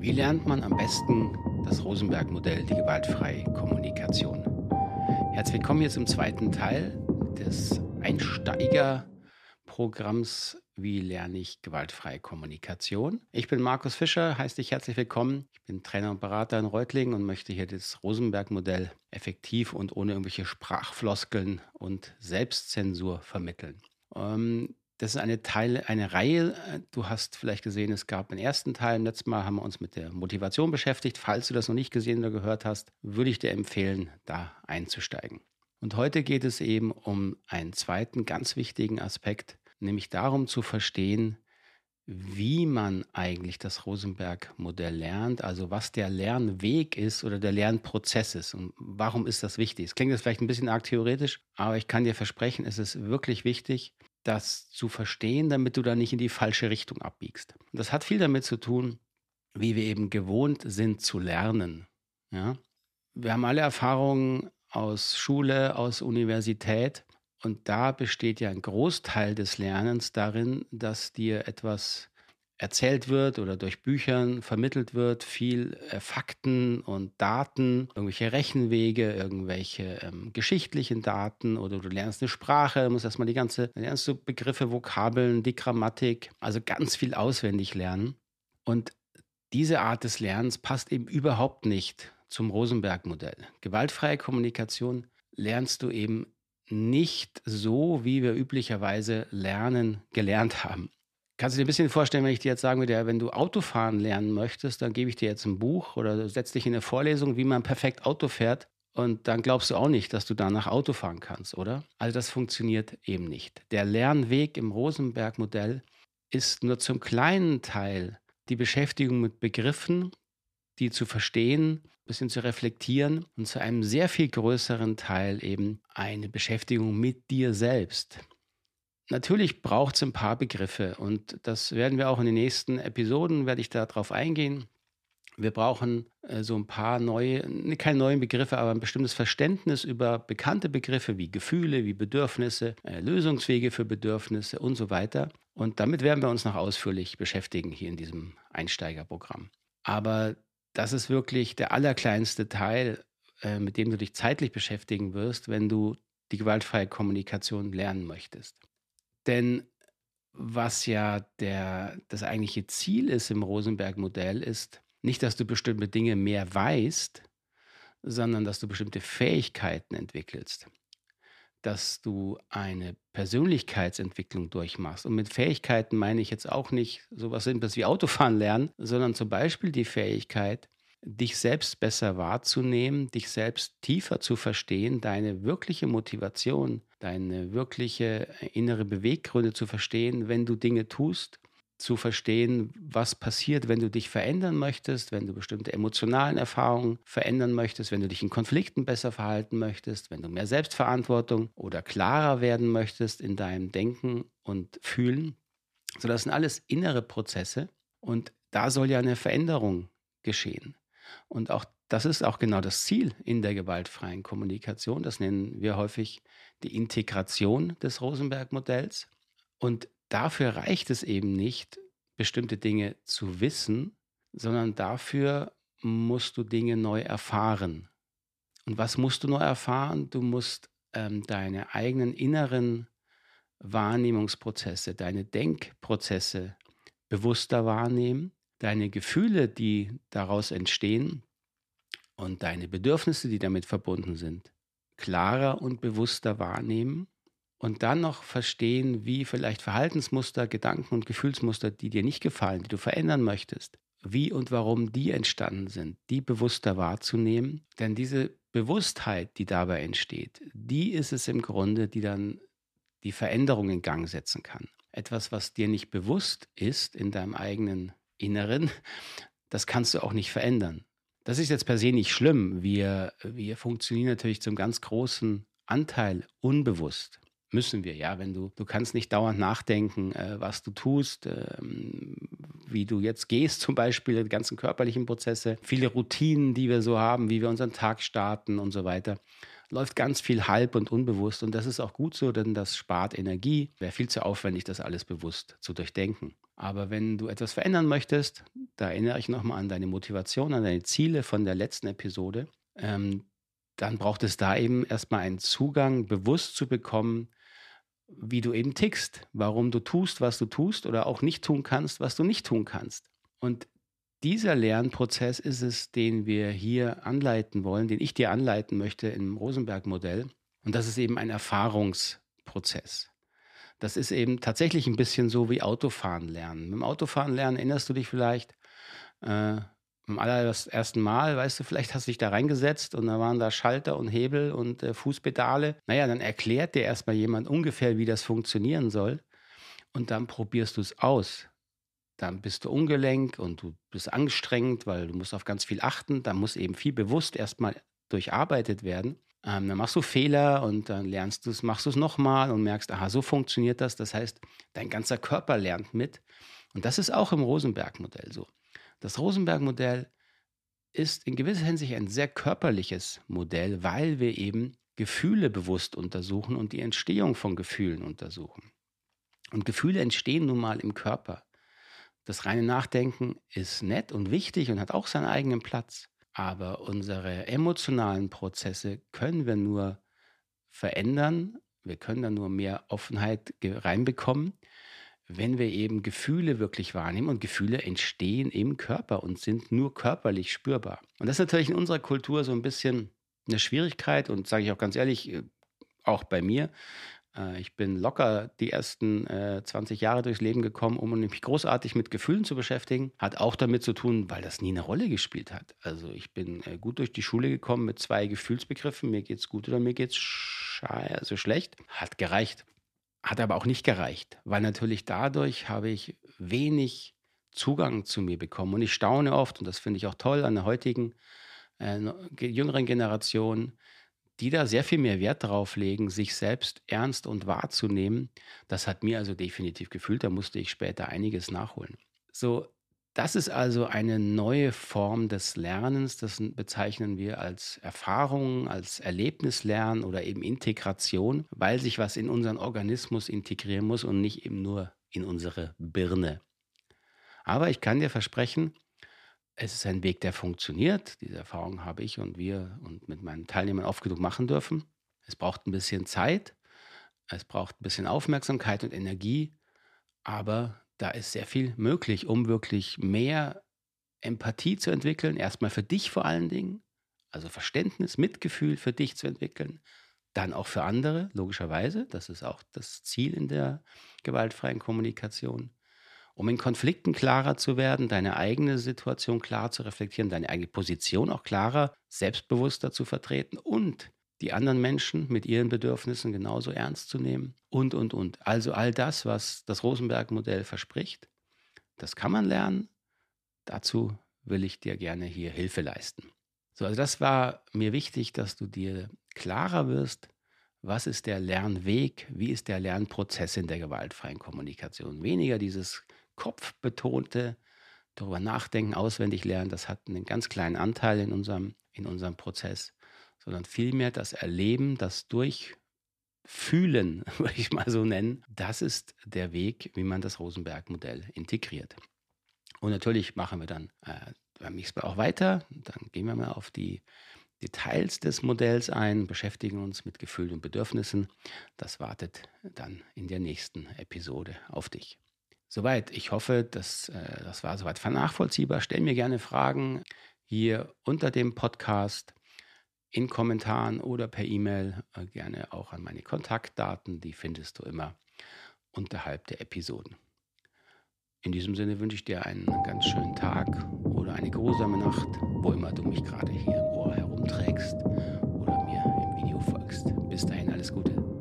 Wie lernt man am besten das Rosenberg-Modell, die gewaltfreie Kommunikation? Herzlich willkommen jetzt im zweiten Teil des Einsteigerprogramms Wie lerne ich gewaltfreie Kommunikation? Ich bin Markus Fischer, heiße dich herzlich willkommen. Ich bin Trainer und Berater in Reutlingen und möchte hier das Rosenberg-Modell effektiv und ohne irgendwelche Sprachfloskeln und Selbstzensur vermitteln. Ähm, das ist eine Teil, eine Reihe. Du hast vielleicht gesehen, es gab den ersten Teil. Im letzten Mal haben wir uns mit der Motivation beschäftigt. Falls du das noch nicht gesehen oder gehört hast, würde ich dir empfehlen, da einzusteigen. Und heute geht es eben um einen zweiten ganz wichtigen Aspekt, nämlich darum zu verstehen, wie man eigentlich das Rosenberg-Modell lernt, also was der Lernweg ist oder der Lernprozess ist und warum ist das wichtig. Es klingt jetzt vielleicht ein bisschen arg theoretisch, aber ich kann dir versprechen, es ist wirklich wichtig, das zu verstehen, damit du da nicht in die falsche Richtung abbiegst. Und das hat viel damit zu tun, wie wir eben gewohnt sind zu lernen. Ja? Wir haben alle Erfahrungen aus Schule, aus Universität und da besteht ja ein Großteil des Lernens darin, dass dir etwas erzählt wird oder durch Büchern vermittelt wird, viel äh, Fakten und Daten, irgendwelche Rechenwege, irgendwelche ähm, geschichtlichen Daten oder du lernst eine Sprache, musst erstmal die ganze, dann lernst du Begriffe, Vokabeln, die Grammatik, also ganz viel auswendig lernen. Und diese Art des Lernens passt eben überhaupt nicht zum Rosenberg-Modell. Gewaltfreie Kommunikation lernst du eben nicht so, wie wir üblicherweise lernen, gelernt haben. Kannst du dir ein bisschen vorstellen, wenn ich dir jetzt sagen würde, wenn du Autofahren lernen möchtest, dann gebe ich dir jetzt ein Buch oder setz dich in eine Vorlesung, wie man perfekt Auto fährt. Und dann glaubst du auch nicht, dass du danach Auto fahren kannst, oder? Also das funktioniert eben nicht. Der Lernweg im Rosenberg-Modell ist nur zum kleinen Teil die Beschäftigung mit Begriffen, die zu verstehen, ein bisschen zu reflektieren und zu einem sehr viel größeren Teil eben eine Beschäftigung mit dir selbst. Natürlich braucht es ein paar Begriffe und das werden wir auch in den nächsten Episoden, werde ich darauf eingehen. Wir brauchen äh, so ein paar neue, keine neuen Begriffe, aber ein bestimmtes Verständnis über bekannte Begriffe wie Gefühle, wie Bedürfnisse, äh, Lösungswege für Bedürfnisse und so weiter. Und damit werden wir uns noch ausführlich beschäftigen hier in diesem Einsteigerprogramm. Aber das ist wirklich der allerkleinste Teil, äh, mit dem du dich zeitlich beschäftigen wirst, wenn du die gewaltfreie Kommunikation lernen möchtest. Denn was ja der, das eigentliche Ziel ist im Rosenberg-Modell, ist nicht, dass du bestimmte Dinge mehr weißt, sondern dass du bestimmte Fähigkeiten entwickelst, dass du eine Persönlichkeitsentwicklung durchmachst. Und mit Fähigkeiten meine ich jetzt auch nicht sowas Simples wie Autofahren lernen, sondern zum Beispiel die Fähigkeit, dich selbst besser wahrzunehmen, dich selbst tiefer zu verstehen, deine wirkliche Motivation, deine wirkliche innere Beweggründe zu verstehen, wenn du Dinge tust, zu verstehen, was passiert, wenn du dich verändern möchtest, wenn du bestimmte emotionalen Erfahrungen verändern möchtest, wenn du dich in Konflikten besser verhalten möchtest, wenn du mehr Selbstverantwortung oder klarer werden möchtest in deinem Denken und Fühlen. So, das sind alles innere Prozesse und da soll ja eine Veränderung geschehen. Und auch das ist auch genau das Ziel in der gewaltfreien Kommunikation. Das nennen wir häufig die Integration des Rosenberg-Modells. Und dafür reicht es eben nicht, bestimmte Dinge zu wissen, sondern dafür musst du Dinge neu erfahren. Und was musst du neu erfahren? Du musst ähm, deine eigenen inneren Wahrnehmungsprozesse, deine Denkprozesse bewusster wahrnehmen, deine Gefühle, die daraus entstehen, und deine Bedürfnisse, die damit verbunden sind, klarer und bewusster wahrnehmen und dann noch verstehen, wie vielleicht Verhaltensmuster, Gedanken und Gefühlsmuster, die dir nicht gefallen, die du verändern möchtest, wie und warum die entstanden sind, die bewusster wahrzunehmen. Denn diese Bewusstheit, die dabei entsteht, die ist es im Grunde, die dann die Veränderung in Gang setzen kann. Etwas, was dir nicht bewusst ist in deinem eigenen Inneren, das kannst du auch nicht verändern. Das ist jetzt per se nicht schlimm. Wir, wir funktionieren natürlich zum ganz großen Anteil unbewusst. Müssen wir, ja. Wenn du, du kannst nicht dauernd nachdenken, äh, was du tust, ähm, wie du jetzt gehst, zum Beispiel, die ganzen körperlichen Prozesse, viele Routinen, die wir so haben, wie wir unseren Tag starten und so weiter. Läuft ganz viel halb und unbewusst. Und das ist auch gut so, denn das spart Energie. Wäre viel zu aufwendig, das alles bewusst zu durchdenken. Aber wenn du etwas verändern möchtest, da erinnere ich nochmal an deine Motivation, an deine Ziele von der letzten Episode, ähm, dann braucht es da eben erstmal einen Zugang, bewusst zu bekommen, wie du eben tickst, warum du tust, was du tust oder auch nicht tun kannst, was du nicht tun kannst. Und dieser Lernprozess ist es, den wir hier anleiten wollen, den ich dir anleiten möchte im Rosenberg-Modell. Und das ist eben ein Erfahrungsprozess. Das ist eben tatsächlich ein bisschen so wie Autofahren lernen. Mit dem Autofahren lernen erinnerst du dich vielleicht äh, beim allerersten Mal, weißt du, vielleicht hast du dich da reingesetzt und da waren da Schalter und Hebel und äh, Fußpedale. Naja, dann erklärt dir erstmal jemand ungefähr, wie das funktionieren soll. Und dann probierst du es aus dann bist du ungelenk und du bist angestrengt, weil du musst auf ganz viel achten. Da muss eben viel bewusst erstmal durcharbeitet werden. Ähm, dann machst du Fehler und dann lernst du es, machst du es nochmal und merkst, aha, so funktioniert das. Das heißt, dein ganzer Körper lernt mit. Und das ist auch im Rosenberg-Modell so. Das Rosenberg-Modell ist in gewisser Hinsicht ein sehr körperliches Modell, weil wir eben Gefühle bewusst untersuchen und die Entstehung von Gefühlen untersuchen. Und Gefühle entstehen nun mal im Körper. Das reine Nachdenken ist nett und wichtig und hat auch seinen eigenen Platz. Aber unsere emotionalen Prozesse können wir nur verändern. Wir können da nur mehr Offenheit reinbekommen, wenn wir eben Gefühle wirklich wahrnehmen. Und Gefühle entstehen im Körper und sind nur körperlich spürbar. Und das ist natürlich in unserer Kultur so ein bisschen eine Schwierigkeit und sage ich auch ganz ehrlich, äh, auch bei mir, ich bin locker die ersten äh, 20 Jahre durchs Leben gekommen, um mich großartig mit Gefühlen zu beschäftigen. Hat auch damit zu tun, weil das nie eine Rolle gespielt hat. Also ich bin äh, gut durch die Schule gekommen mit zwei Gefühlsbegriffen. Mir geht's gut oder mir geht's also schlecht. Hat gereicht. Hat aber auch nicht gereicht, weil natürlich dadurch habe ich wenig Zugang zu mir bekommen. Und ich staune oft, und das finde ich auch toll an der heutigen äh, jüngeren Generation, die da sehr viel mehr Wert darauf legen, sich selbst ernst und wahrzunehmen. Das hat mir also definitiv gefühlt, da musste ich später einiges nachholen. So, das ist also eine neue Form des Lernens, das bezeichnen wir als Erfahrung, als Erlebnislernen oder eben Integration, weil sich was in unseren Organismus integrieren muss und nicht eben nur in unsere Birne. Aber ich kann dir versprechen, es ist ein Weg, der funktioniert. Diese Erfahrung habe ich und wir und mit meinen Teilnehmern oft genug machen dürfen. Es braucht ein bisschen Zeit, es braucht ein bisschen Aufmerksamkeit und Energie, aber da ist sehr viel möglich, um wirklich mehr Empathie zu entwickeln. Erstmal für dich vor allen Dingen, also Verständnis, Mitgefühl für dich zu entwickeln. Dann auch für andere, logischerweise. Das ist auch das Ziel in der gewaltfreien Kommunikation um in Konflikten klarer zu werden, deine eigene Situation klar zu reflektieren, deine eigene Position auch klarer, selbstbewusster zu vertreten und die anderen Menschen mit ihren Bedürfnissen genauso ernst zu nehmen und, und, und. Also all das, was das Rosenberg-Modell verspricht, das kann man lernen. Dazu will ich dir gerne hier Hilfe leisten. So, also das war mir wichtig, dass du dir klarer wirst, was ist der Lernweg, wie ist der Lernprozess in der gewaltfreien Kommunikation. Weniger dieses kopfbetonte darüber nachdenken, auswendig lernen, das hat einen ganz kleinen Anteil in unserem, in unserem Prozess, sondern vielmehr das Erleben, das Durchfühlen, würde ich mal so nennen, das ist der Weg, wie man das Rosenberg-Modell integriert. Und natürlich machen wir dann äh, beim XP auch weiter. Dann gehen wir mal auf die Details des Modells ein, beschäftigen uns mit Gefühlen und Bedürfnissen. Das wartet dann in der nächsten Episode auf dich. Soweit. Ich hoffe, dass, äh, das war soweit nachvollziehbar. Stell mir gerne Fragen hier unter dem Podcast in Kommentaren oder per E-Mail. Äh, gerne auch an meine Kontaktdaten. Die findest du immer unterhalb der Episoden. In diesem Sinne wünsche ich dir einen ganz schönen Tag oder eine geruhsame Nacht, wo immer du mich gerade hier im Ohr herumträgst oder mir im Video folgst. Bis dahin alles Gute.